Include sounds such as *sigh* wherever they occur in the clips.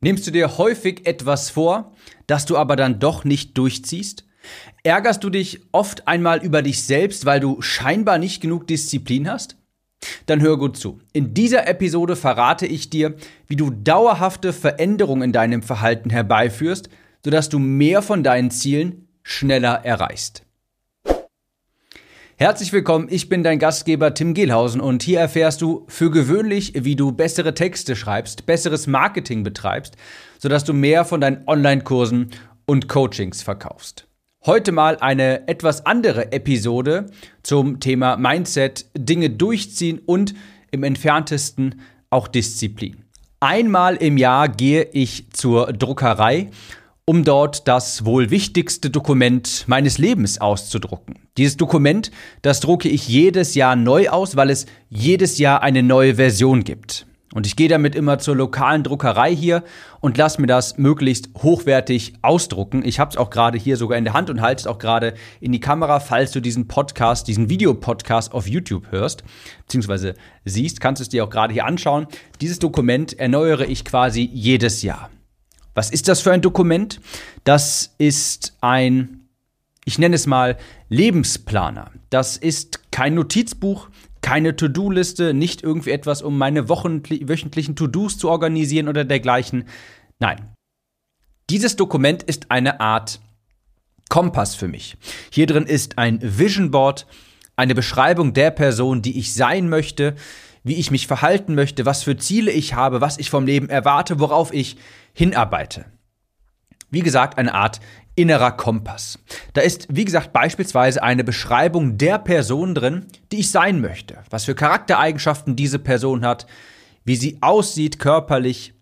Nimmst du dir häufig etwas vor, das du aber dann doch nicht durchziehst? Ärgerst du dich oft einmal über dich selbst, weil du scheinbar nicht genug Disziplin hast? Dann hör gut zu. In dieser Episode verrate ich dir, wie du dauerhafte Veränderungen in deinem Verhalten herbeiführst, sodass du mehr von deinen Zielen schneller erreichst. Herzlich willkommen, ich bin dein Gastgeber Tim Gehlhausen und hier erfährst du für gewöhnlich, wie du bessere Texte schreibst, besseres Marketing betreibst, sodass du mehr von deinen Online-Kursen und Coachings verkaufst. Heute mal eine etwas andere Episode zum Thema Mindset, Dinge durchziehen und im entferntesten auch Disziplin. Einmal im Jahr gehe ich zur Druckerei um dort das wohl wichtigste Dokument meines Lebens auszudrucken. Dieses Dokument, das drucke ich jedes Jahr neu aus, weil es jedes Jahr eine neue Version gibt. Und ich gehe damit immer zur lokalen Druckerei hier und lasse mir das möglichst hochwertig ausdrucken. Ich habe es auch gerade hier sogar in der Hand und halte es auch gerade in die Kamera, falls du diesen Podcast, diesen Videopodcast auf YouTube hörst, beziehungsweise siehst, kannst du es dir auch gerade hier anschauen. Dieses Dokument erneuere ich quasi jedes Jahr. Was ist das für ein Dokument? Das ist ein, ich nenne es mal, Lebensplaner. Das ist kein Notizbuch, keine To-Do-Liste, nicht irgendwie etwas, um meine wöchentlichen To-Dos zu organisieren oder dergleichen. Nein. Dieses Dokument ist eine Art Kompass für mich. Hier drin ist ein Vision Board, eine Beschreibung der Person, die ich sein möchte, wie ich mich verhalten möchte, was für Ziele ich habe, was ich vom Leben erwarte, worauf ich hinarbeite. Wie gesagt, eine Art innerer Kompass. Da ist, wie gesagt, beispielsweise eine Beschreibung der Person drin, die ich sein möchte, was für Charaktereigenschaften diese Person hat, wie sie aussieht körperlich,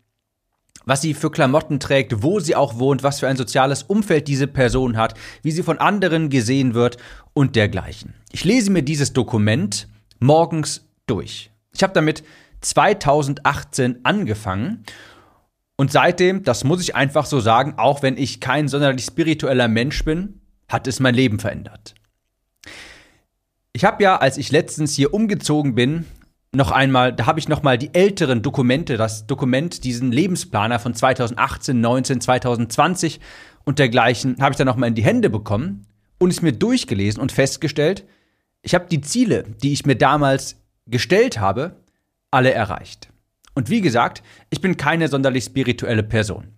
was sie für Klamotten trägt, wo sie auch wohnt, was für ein soziales Umfeld diese Person hat, wie sie von anderen gesehen wird und dergleichen. Ich lese mir dieses Dokument morgens durch. Ich habe damit 2018 angefangen und seitdem, das muss ich einfach so sagen, auch wenn ich kein sonderlich spiritueller Mensch bin, hat es mein Leben verändert. Ich habe ja, als ich letztens hier umgezogen bin, noch einmal, da habe ich noch mal die älteren Dokumente, das Dokument, diesen Lebensplaner von 2018, 19, 2020 und dergleichen, habe ich dann noch mal in die Hände bekommen und es mir durchgelesen und festgestellt, ich habe die Ziele, die ich mir damals gestellt habe, alle erreicht. Und wie gesagt, ich bin keine sonderlich spirituelle Person.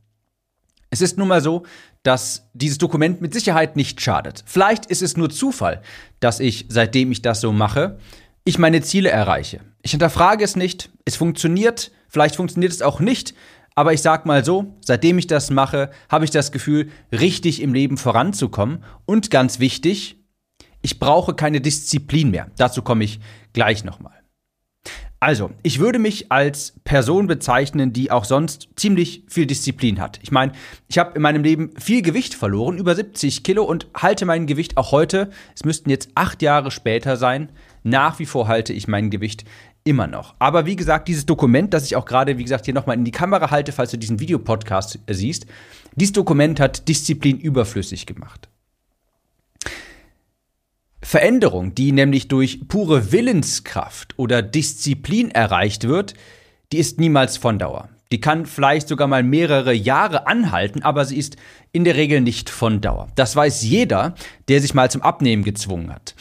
Es ist nun mal so, dass dieses Dokument mit Sicherheit nicht schadet. Vielleicht ist es nur Zufall, dass ich, seitdem ich das so mache, ich meine Ziele erreiche. Ich hinterfrage es nicht, es funktioniert, vielleicht funktioniert es auch nicht, aber ich sag mal so, seitdem ich das mache, habe ich das Gefühl, richtig im Leben voranzukommen und ganz wichtig, ich brauche keine Disziplin mehr. Dazu komme ich gleich nochmal. Also, ich würde mich als Person bezeichnen, die auch sonst ziemlich viel Disziplin hat. Ich meine, ich habe in meinem Leben viel Gewicht verloren, über 70 Kilo und halte mein Gewicht auch heute, es müssten jetzt acht Jahre später sein, nach wie vor halte ich mein Gewicht immer noch. Aber wie gesagt, dieses Dokument, das ich auch gerade, wie gesagt, hier nochmal in die Kamera halte, falls du diesen Videopodcast siehst, dieses Dokument hat Disziplin überflüssig gemacht. Veränderung, die nämlich durch pure Willenskraft oder Disziplin erreicht wird, die ist niemals von Dauer. Die kann vielleicht sogar mal mehrere Jahre anhalten, aber sie ist in der Regel nicht von Dauer. Das weiß jeder, der sich mal zum Abnehmen gezwungen hat.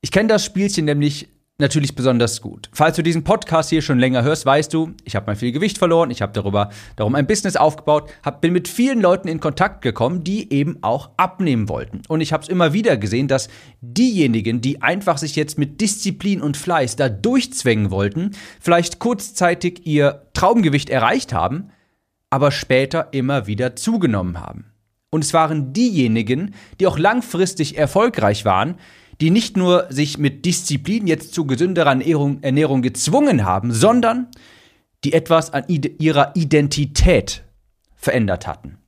Ich kenne das Spielchen nämlich natürlich besonders gut. Falls du diesen Podcast hier schon länger hörst, weißt du, ich habe mal viel Gewicht verloren, ich habe darüber darum ein Business aufgebaut, hab, bin mit vielen Leuten in Kontakt gekommen, die eben auch abnehmen wollten. Und ich habe es immer wieder gesehen, dass diejenigen, die einfach sich jetzt mit Disziplin und Fleiß da durchzwängen wollten, vielleicht kurzzeitig ihr Traumgewicht erreicht haben, aber später immer wieder zugenommen haben. Und es waren diejenigen, die auch langfristig erfolgreich waren, die nicht nur sich mit Disziplin jetzt zu gesünderer Ernährung, gezwungen haben, sondern die etwas an ihrer Identität verändert hatten.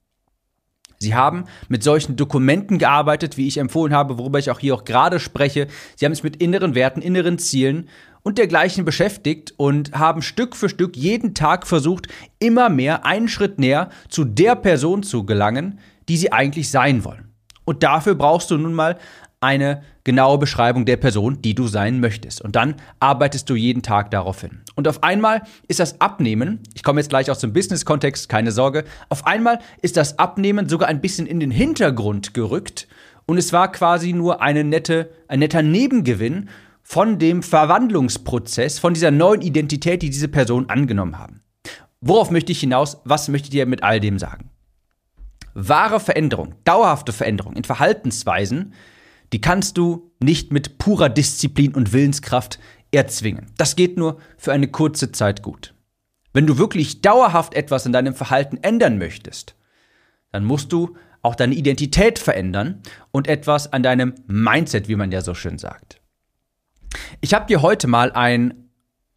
Sie haben mit solchen Dokumenten gearbeitet, wie ich empfohlen habe, worüber ich auch hier auch gerade spreche. Sie haben sich mit inneren Werten, inneren Zielen und dergleichen beschäftigt und haben Stück für Stück jeden Tag versucht, immer mehr einen Schritt näher zu der Person zu gelangen, die sie eigentlich sein wollen. Und dafür brauchst du nun mal eine genaue Beschreibung der Person, die du sein möchtest. Und dann arbeitest du jeden Tag darauf hin. Und auf einmal ist das Abnehmen, ich komme jetzt gleich aus dem Business-Kontext, keine Sorge, auf einmal ist das Abnehmen sogar ein bisschen in den Hintergrund gerückt. Und es war quasi nur eine nette, ein netter Nebengewinn von dem Verwandlungsprozess, von dieser neuen Identität, die diese Person angenommen haben. Worauf möchte ich hinaus? Was möchte ich dir mit all dem sagen? Wahre Veränderung, dauerhafte Veränderung in Verhaltensweisen, die kannst du nicht mit purer Disziplin und Willenskraft erzwingen. Das geht nur für eine kurze Zeit gut. Wenn du wirklich dauerhaft etwas in deinem Verhalten ändern möchtest, dann musst du auch deine Identität verändern und etwas an deinem Mindset, wie man ja so schön sagt. Ich habe dir heute mal einen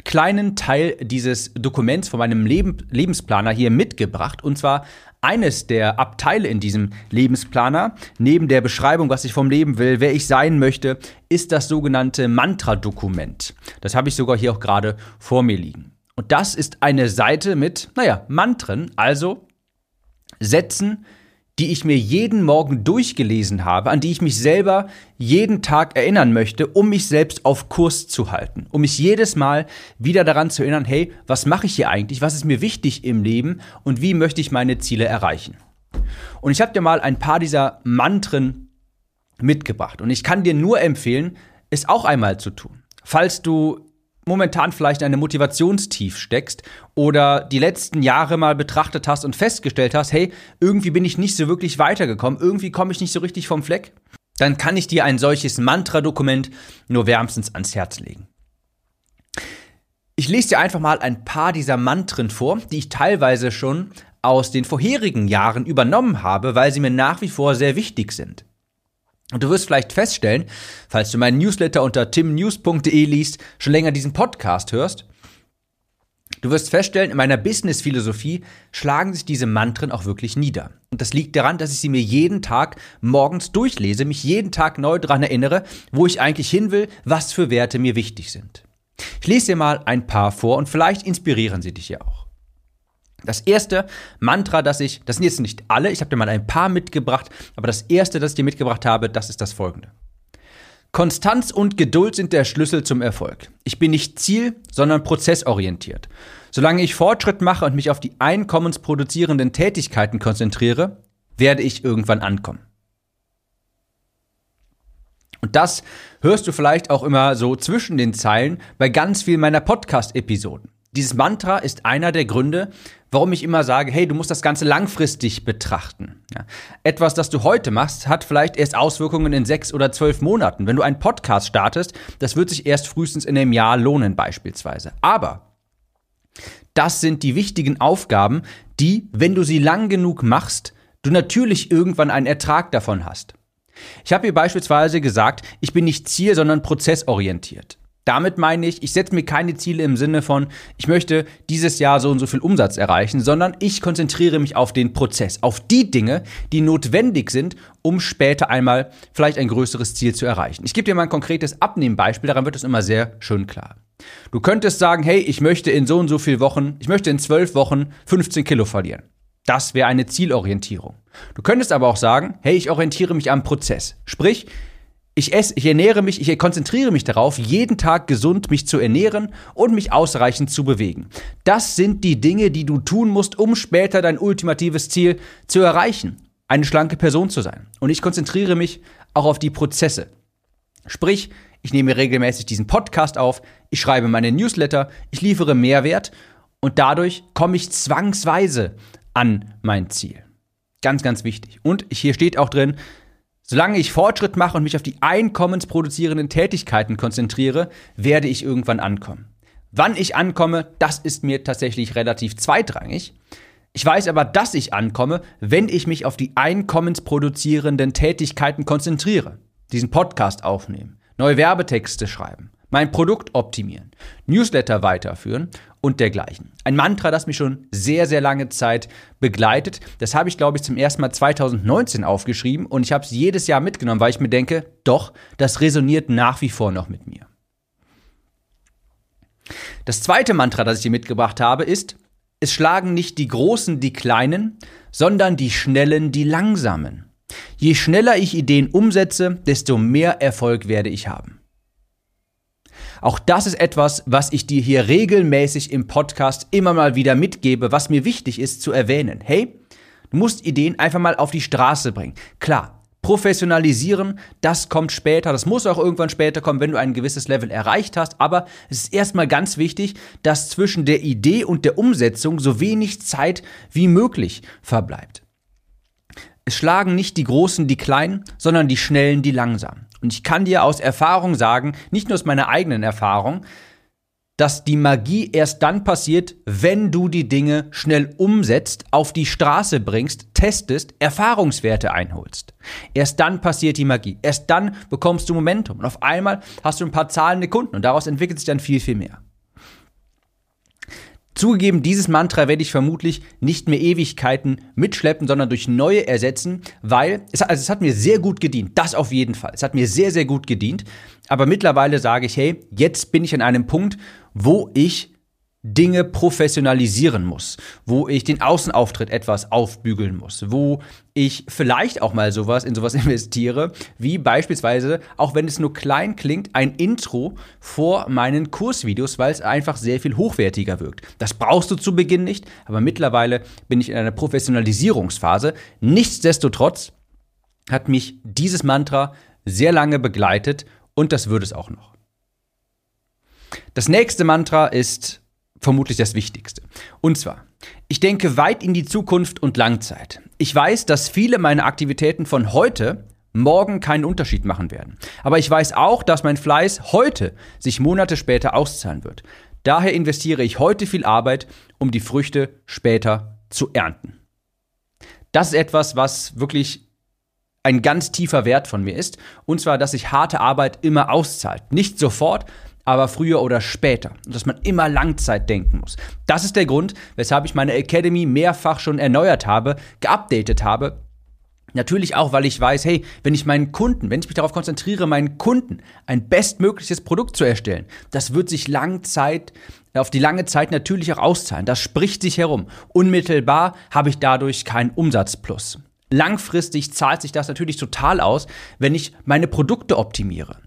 kleinen Teil dieses Dokuments von meinem Leben, Lebensplaner hier mitgebracht. Und zwar eines der Abteile in diesem Lebensplaner, neben der Beschreibung, was ich vom Leben will, wer ich sein möchte, ist das sogenannte Mantra-Dokument. Das habe ich sogar hier auch gerade vor mir liegen. Und das ist eine Seite mit, naja, Mantren, also Sätzen, die ich mir jeden Morgen durchgelesen habe, an die ich mich selber jeden Tag erinnern möchte, um mich selbst auf Kurs zu halten, um mich jedes Mal wieder daran zu erinnern, hey, was mache ich hier eigentlich, was ist mir wichtig im Leben und wie möchte ich meine Ziele erreichen. Und ich habe dir mal ein paar dieser Mantren mitgebracht und ich kann dir nur empfehlen, es auch einmal zu tun. Falls du momentan vielleicht in einem Motivationstief steckst oder die letzten Jahre mal betrachtet hast und festgestellt hast, hey, irgendwie bin ich nicht so wirklich weitergekommen, irgendwie komme ich nicht so richtig vom Fleck, dann kann ich dir ein solches Mantra-Dokument nur wärmstens ans Herz legen. Ich lese dir einfach mal ein paar dieser Mantren vor, die ich teilweise schon aus den vorherigen Jahren übernommen habe, weil sie mir nach wie vor sehr wichtig sind. Und du wirst vielleicht feststellen, falls du meinen Newsletter unter timnews.de liest, schon länger diesen Podcast hörst, du wirst feststellen, in meiner Business-Philosophie schlagen sich diese Mantren auch wirklich nieder. Und das liegt daran, dass ich sie mir jeden Tag morgens durchlese, mich jeden Tag neu daran erinnere, wo ich eigentlich hin will, was für Werte mir wichtig sind. Ich lese dir mal ein paar vor und vielleicht inspirieren sie dich ja auch. Das erste Mantra, das ich, das sind jetzt nicht alle, ich habe dir mal ein paar mitgebracht, aber das erste, das ich dir mitgebracht habe, das ist das folgende. Konstanz und Geduld sind der Schlüssel zum Erfolg. Ich bin nicht ziel, sondern prozessorientiert. Solange ich Fortschritt mache und mich auf die einkommensproduzierenden Tätigkeiten konzentriere, werde ich irgendwann ankommen. Und das hörst du vielleicht auch immer so zwischen den Zeilen bei ganz vielen meiner Podcast-Episoden. Dieses Mantra ist einer der Gründe, warum ich immer sage, hey, du musst das Ganze langfristig betrachten. Ja. Etwas, das du heute machst, hat vielleicht erst Auswirkungen in sechs oder zwölf Monaten. Wenn du einen Podcast startest, das wird sich erst frühestens in einem Jahr lohnen beispielsweise. Aber das sind die wichtigen Aufgaben, die, wenn du sie lang genug machst, du natürlich irgendwann einen Ertrag davon hast. Ich habe hier beispielsweise gesagt, ich bin nicht ziel, sondern prozessorientiert. Damit meine ich, ich setze mir keine Ziele im Sinne von, ich möchte dieses Jahr so und so viel Umsatz erreichen, sondern ich konzentriere mich auf den Prozess, auf die Dinge, die notwendig sind, um später einmal vielleicht ein größeres Ziel zu erreichen. Ich gebe dir mal ein konkretes Abnehmbeispiel, daran wird es immer sehr schön klar. Du könntest sagen, hey, ich möchte in so und so viel Wochen, ich möchte in zwölf Wochen 15 Kilo verlieren. Das wäre eine Zielorientierung. Du könntest aber auch sagen, hey, ich orientiere mich am Prozess. Sprich, ich esse, ich ernähre mich, ich konzentriere mich darauf, jeden Tag gesund mich zu ernähren und mich ausreichend zu bewegen. Das sind die Dinge, die du tun musst, um später dein ultimatives Ziel zu erreichen, eine schlanke Person zu sein. Und ich konzentriere mich auch auf die Prozesse. Sprich, ich nehme regelmäßig diesen Podcast auf, ich schreibe meine Newsletter, ich liefere Mehrwert und dadurch komme ich zwangsweise an mein Ziel. Ganz, ganz wichtig. Und hier steht auch drin, Solange ich Fortschritt mache und mich auf die einkommensproduzierenden Tätigkeiten konzentriere, werde ich irgendwann ankommen. Wann ich ankomme, das ist mir tatsächlich relativ zweitrangig. Ich weiß aber, dass ich ankomme, wenn ich mich auf die einkommensproduzierenden Tätigkeiten konzentriere. Diesen Podcast aufnehmen, neue Werbetexte schreiben, mein Produkt optimieren, Newsletter weiterführen und dergleichen. Ein Mantra, das mich schon sehr, sehr lange Zeit begleitet. Das habe ich, glaube ich, zum ersten Mal 2019 aufgeschrieben und ich habe es jedes Jahr mitgenommen, weil ich mir denke, doch, das resoniert nach wie vor noch mit mir. Das zweite Mantra, das ich hier mitgebracht habe, ist, es schlagen nicht die Großen die Kleinen, sondern die Schnellen die Langsamen. Je schneller ich Ideen umsetze, desto mehr Erfolg werde ich haben. Auch das ist etwas, was ich dir hier regelmäßig im Podcast immer mal wieder mitgebe, was mir wichtig ist zu erwähnen. Hey, du musst Ideen einfach mal auf die Straße bringen. Klar, Professionalisieren, das kommt später, das muss auch irgendwann später kommen, wenn du ein gewisses Level erreicht hast, aber es ist erstmal ganz wichtig, dass zwischen der Idee und der Umsetzung so wenig Zeit wie möglich verbleibt. Es schlagen nicht die Großen die Kleinen, sondern die Schnellen die Langsamen. Und ich kann dir aus Erfahrung sagen, nicht nur aus meiner eigenen Erfahrung, dass die Magie erst dann passiert, wenn du die Dinge schnell umsetzt, auf die Straße bringst, testest, Erfahrungswerte einholst. Erst dann passiert die Magie. Erst dann bekommst du Momentum. Und auf einmal hast du ein paar zahlende Kunden und daraus entwickelt sich dann viel, viel mehr. Zugegeben, dieses Mantra werde ich vermutlich nicht mehr Ewigkeiten mitschleppen, sondern durch neue ersetzen, weil es, also es hat mir sehr gut gedient. Das auf jeden Fall. Es hat mir sehr, sehr gut gedient. Aber mittlerweile sage ich, hey, jetzt bin ich an einem Punkt, wo ich Dinge professionalisieren muss, wo ich den Außenauftritt etwas aufbügeln muss, wo ich vielleicht auch mal sowas in sowas *laughs* investiere, wie beispielsweise, auch wenn es nur klein klingt, ein Intro vor meinen Kursvideos, weil es einfach sehr viel hochwertiger wirkt. Das brauchst du zu Beginn nicht, aber mittlerweile bin ich in einer Professionalisierungsphase. Nichtsdestotrotz hat mich dieses Mantra sehr lange begleitet und das wird es auch noch. Das nächste Mantra ist vermutlich das Wichtigste. Und zwar, ich denke weit in die Zukunft und Langzeit. Ich weiß, dass viele meiner Aktivitäten von heute morgen keinen Unterschied machen werden. Aber ich weiß auch, dass mein Fleiß heute sich Monate später auszahlen wird. Daher investiere ich heute viel Arbeit, um die Früchte später zu ernten. Das ist etwas, was wirklich ein ganz tiefer Wert von mir ist. Und zwar, dass sich harte Arbeit immer auszahlt. Nicht sofort, aber früher oder später. Und dass man immer Langzeit denken muss. Das ist der Grund, weshalb ich meine Academy mehrfach schon erneuert habe, geupdatet habe. Natürlich auch, weil ich weiß, hey, wenn ich meinen Kunden, wenn ich mich darauf konzentriere, meinen Kunden ein bestmögliches Produkt zu erstellen, das wird sich lang Zeit, auf die lange Zeit natürlich auch auszahlen. Das spricht sich herum. Unmittelbar habe ich dadurch keinen Umsatzplus. Langfristig zahlt sich das natürlich total aus, wenn ich meine Produkte optimiere.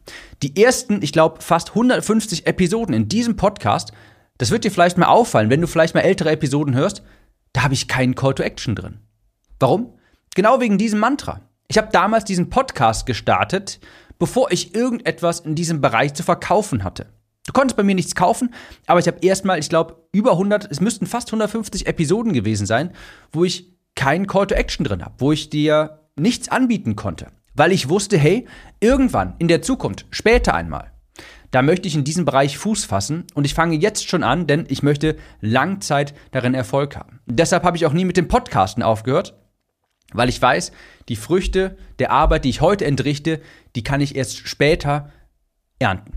Die ersten, ich glaube, fast 150 Episoden in diesem Podcast, das wird dir vielleicht mal auffallen, wenn du vielleicht mal ältere Episoden hörst, da habe ich keinen Call to Action drin. Warum? Genau wegen diesem Mantra. Ich habe damals diesen Podcast gestartet, bevor ich irgendetwas in diesem Bereich zu verkaufen hatte. Du konntest bei mir nichts kaufen, aber ich habe erstmal, ich glaube, über 100, es müssten fast 150 Episoden gewesen sein, wo ich keinen Call to Action drin habe, wo ich dir nichts anbieten konnte, weil ich wusste, hey, irgendwann in der Zukunft, später einmal, da möchte ich in diesem Bereich Fuß fassen und ich fange jetzt schon an, denn ich möchte Langzeit darin Erfolg haben. deshalb habe ich auch nie mit dem Podcasten aufgehört, weil ich weiß, die Früchte der Arbeit, die ich heute entrichte, die kann ich erst später ernten.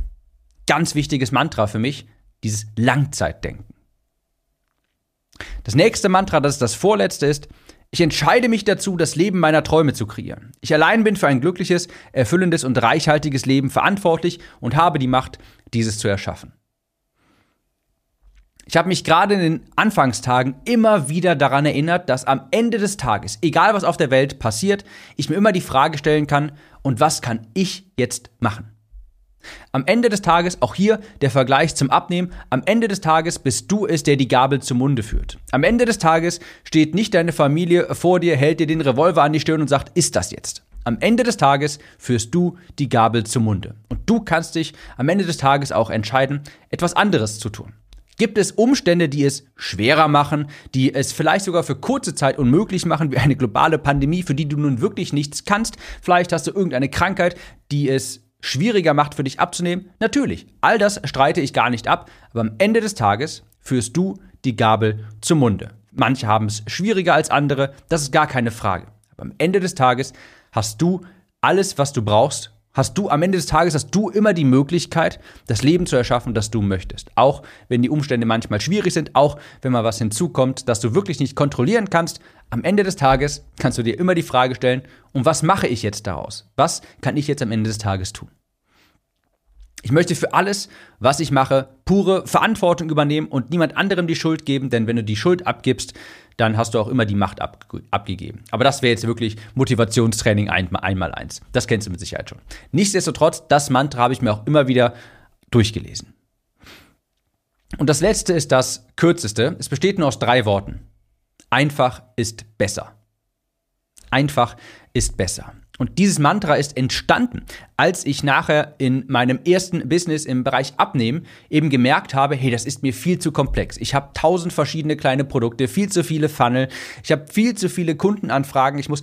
Ganz wichtiges Mantra für mich, dieses Langzeitdenken. Das nächste Mantra, das das vorletzte ist, ich entscheide mich dazu, das Leben meiner Träume zu kreieren. Ich allein bin für ein glückliches, erfüllendes und reichhaltiges Leben verantwortlich und habe die Macht, dieses zu erschaffen. Ich habe mich gerade in den Anfangstagen immer wieder daran erinnert, dass am Ende des Tages, egal was auf der Welt passiert, ich mir immer die Frage stellen kann, und was kann ich jetzt machen? Am Ende des Tages, auch hier der Vergleich zum Abnehmen, am Ende des Tages bist du es, der die Gabel zum Munde führt. Am Ende des Tages steht nicht deine Familie vor dir, hält dir den Revolver an die Stirn und sagt, ist das jetzt? Am Ende des Tages führst du die Gabel zum Munde. Und du kannst dich am Ende des Tages auch entscheiden, etwas anderes zu tun. Gibt es Umstände, die es schwerer machen, die es vielleicht sogar für kurze Zeit unmöglich machen, wie eine globale Pandemie, für die du nun wirklich nichts kannst? Vielleicht hast du irgendeine Krankheit, die es schwieriger macht für dich abzunehmen? Natürlich, all das streite ich gar nicht ab, aber am Ende des Tages führst du die Gabel zum Munde. Manche haben es schwieriger als andere, das ist gar keine Frage. Aber am Ende des Tages hast du alles, was du brauchst, hast du am Ende des Tages hast du immer die Möglichkeit, das Leben zu erschaffen, das du möchtest. Auch wenn die Umstände manchmal schwierig sind, auch wenn mal was hinzukommt, das du wirklich nicht kontrollieren kannst, am Ende des Tages kannst du dir immer die Frage stellen, und was mache ich jetzt daraus? Was kann ich jetzt am Ende des Tages tun? Ich möchte für alles, was ich mache, pure Verantwortung übernehmen und niemand anderem die Schuld geben, denn wenn du die Schuld abgibst, dann hast du auch immer die Macht ab, abgegeben. Aber das wäre jetzt wirklich Motivationstraining ein, einmal eins. Das kennst du mit Sicherheit schon. Nichtsdestotrotz, das Mantra habe ich mir auch immer wieder durchgelesen. Und das letzte ist das kürzeste. Es besteht nur aus drei Worten. Einfach ist besser. Einfach ist besser. Und dieses Mantra ist entstanden, als ich nachher in meinem ersten Business im Bereich Abnehmen eben gemerkt habe, hey, das ist mir viel zu komplex. Ich habe tausend verschiedene kleine Produkte, viel zu viele Funnel, ich habe viel zu viele Kundenanfragen, ich muss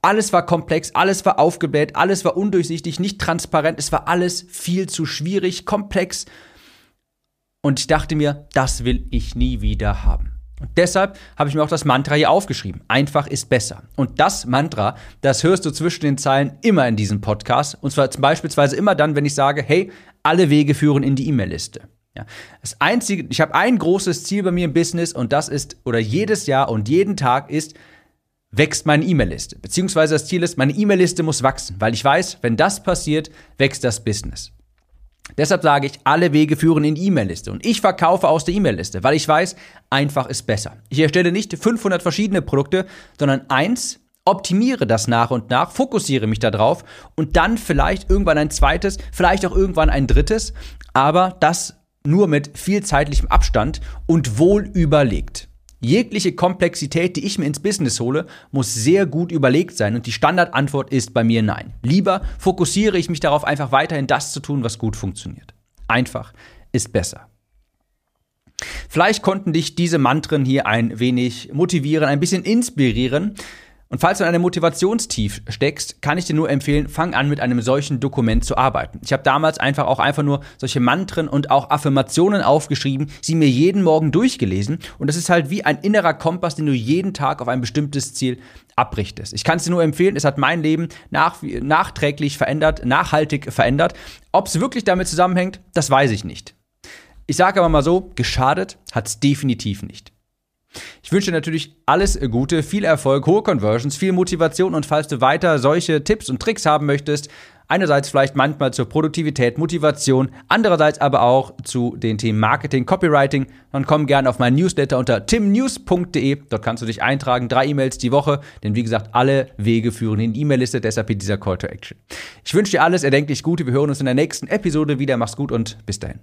alles war komplex, alles war aufgebläht, alles war undurchsichtig, nicht transparent, es war alles viel zu schwierig, komplex. Und ich dachte mir, das will ich nie wieder haben. Deshalb habe ich mir auch das Mantra hier aufgeschrieben. Einfach ist besser. Und das Mantra, das hörst du zwischen den Zeilen immer in diesem Podcast. Und zwar beispielsweise immer dann, wenn ich sage, hey, alle Wege führen in die E-Mail-Liste. Ja, das einzige, ich habe ein großes Ziel bei mir im Business und das ist, oder jedes Jahr und jeden Tag ist, wächst meine E-Mail-Liste. Beziehungsweise das Ziel ist, meine E-Mail-Liste muss wachsen, weil ich weiß, wenn das passiert, wächst das Business. Deshalb sage ich, alle Wege führen in die E-Mail-Liste. Und ich verkaufe aus der E-Mail-Liste, weil ich weiß, einfach ist besser. Ich erstelle nicht 500 verschiedene Produkte, sondern eins, optimiere das nach und nach, fokussiere mich darauf und dann vielleicht irgendwann ein zweites, vielleicht auch irgendwann ein drittes, aber das nur mit viel zeitlichem Abstand und wohl überlegt. Jegliche Komplexität, die ich mir ins Business hole, muss sehr gut überlegt sein und die Standardantwort ist bei mir nein. Lieber fokussiere ich mich darauf, einfach weiterhin das zu tun, was gut funktioniert. Einfach ist besser. Vielleicht konnten dich diese Mantren hier ein wenig motivieren, ein bisschen inspirieren. Und falls du in einem Motivationstief steckst, kann ich dir nur empfehlen, fang an mit einem solchen Dokument zu arbeiten. Ich habe damals einfach auch einfach nur solche Mantren und auch Affirmationen aufgeschrieben, sie mir jeden Morgen durchgelesen und das ist halt wie ein innerer Kompass, den du jeden Tag auf ein bestimmtes Ziel abrichtest. Ich kann es dir nur empfehlen, es hat mein Leben nach, nachträglich verändert, nachhaltig verändert. Ob es wirklich damit zusammenhängt, das weiß ich nicht. Ich sage aber mal so, geschadet hat es definitiv nicht. Ich wünsche dir natürlich alles Gute, viel Erfolg, hohe Conversions, viel Motivation und falls du weiter solche Tipps und Tricks haben möchtest, einerseits vielleicht manchmal zur Produktivität, Motivation, andererseits aber auch zu den Themen Marketing, Copywriting, dann komm gerne auf meinen Newsletter unter timnews.de. Dort kannst du dich eintragen, drei E-Mails die Woche, denn wie gesagt, alle Wege führen in die E-Mail-Liste, deshalb dieser Call to Action. Ich wünsche dir alles erdenklich Gute, wir hören uns in der nächsten Episode wieder, mach's gut und bis dahin.